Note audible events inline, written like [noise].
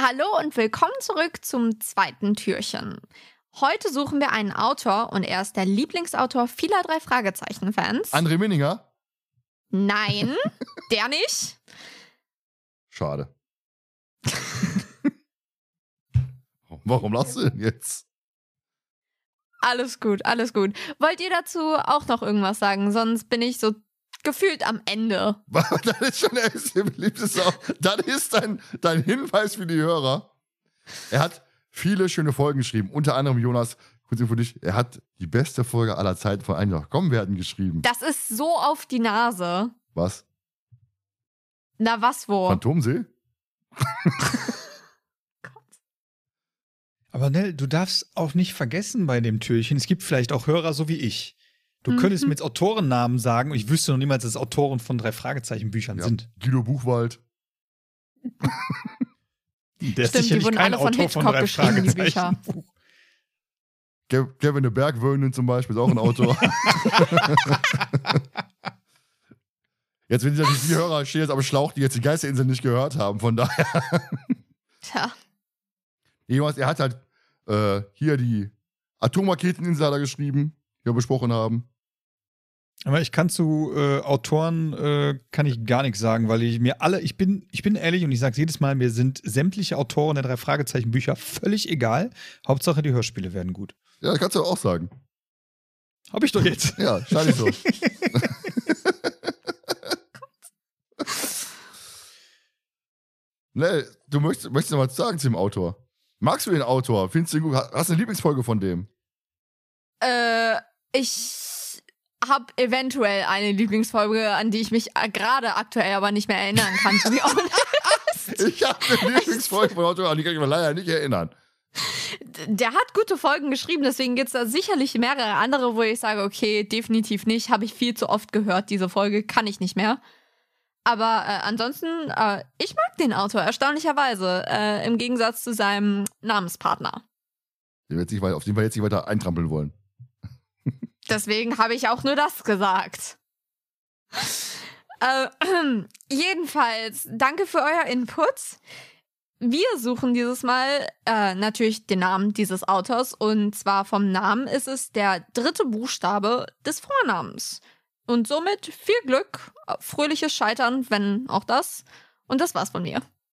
Hallo und willkommen zurück zum zweiten Türchen. Heute suchen wir einen Autor und er ist der Lieblingsautor vieler drei Fragezeichen-Fans. André Minninger? Nein, [laughs] der nicht. Schade. [laughs] Warum lachst du denn jetzt? Alles gut, alles gut. Wollt ihr dazu auch noch irgendwas sagen? Sonst bin ich so gefühlt am Ende. [laughs] das ist schon der beliebte Sau. Das ist dein, dein Hinweis für die Hörer. Er hat viele schöne Folgen geschrieben. Unter anderem Jonas, kurz für dich, er hat die beste Folge aller Zeiten von einem noch kommen werden geschrieben. Das ist so auf die Nase. Was? Na, was wo? Phantomsee? [laughs] Aber Nell, du darfst auch nicht vergessen bei dem Türchen, es gibt vielleicht auch Hörer so wie ich. Du Mhm. könntest mir jetzt Autorennamen sagen und ich wüsste noch niemals, dass es Autoren von drei Fragezeichen-Büchern Ja. sind. Guido Buchwald. [laughs] Der Stimmt, die wurden alle von Hitchcock geschrieben, die Bücher. Buch. Ke- Kevin de Bergwöhnen zum Beispiel ist auch ein Autor. [laughs] [laughs] jetzt, wenn natürlich die Hörer stehen jetzt am Schlauch, die jetzt die Geisterinsel nicht gehört haben, von daher. Tja. Jonas, er hat halt äh, hier die Atomraketeninsel geschrieben, die wir besprochen haben. Aber ich kann zu äh, Autoren äh, kann ich gar nichts sagen, weil ich mir alle, ich bin, ich bin ehrlich und ich sage jedes Mal, mir sind sämtliche Autoren der drei Fragezeichen Bücher völlig egal. Hauptsache die Hörspiele werden gut. Ja, das kannst du auch sagen. Hab ich doch jetzt. Ja, scheint so. [laughs] ne, du möchtest, möchtest noch was sagen zu dem Autor. Magst du den Autor? Findest du ihn gut? Hast du eine Lieblingsfolge von dem? Äh, ich habe eventuell eine Lieblingsfolge, an die ich mich äh, gerade aktuell aber nicht mehr erinnern kann, to be honest. [laughs] Ich habe eine Lieblingsfolge von Autor, an die kann ich mich leider nicht erinnern. Der hat gute Folgen geschrieben, deswegen gibt es da sicherlich mehrere andere, wo ich sage, okay, definitiv nicht. Habe ich viel zu oft gehört, diese Folge, kann ich nicht mehr. Aber äh, ansonsten, äh, ich mag den Autor, erstaunlicherweise, äh, im Gegensatz zu seinem Namenspartner. Den wir jetzt nicht auf den wir jetzt nicht weiter eintrampeln wollen. Deswegen habe ich auch nur das gesagt. Äh, [clears throat] jedenfalls, danke für euer Input. Wir suchen dieses Mal äh, natürlich den Namen dieses Autors und zwar vom Namen ist es der dritte Buchstabe des Vornamens. Und somit viel Glück, fröhliches Scheitern, wenn auch das. Und das war's von mir.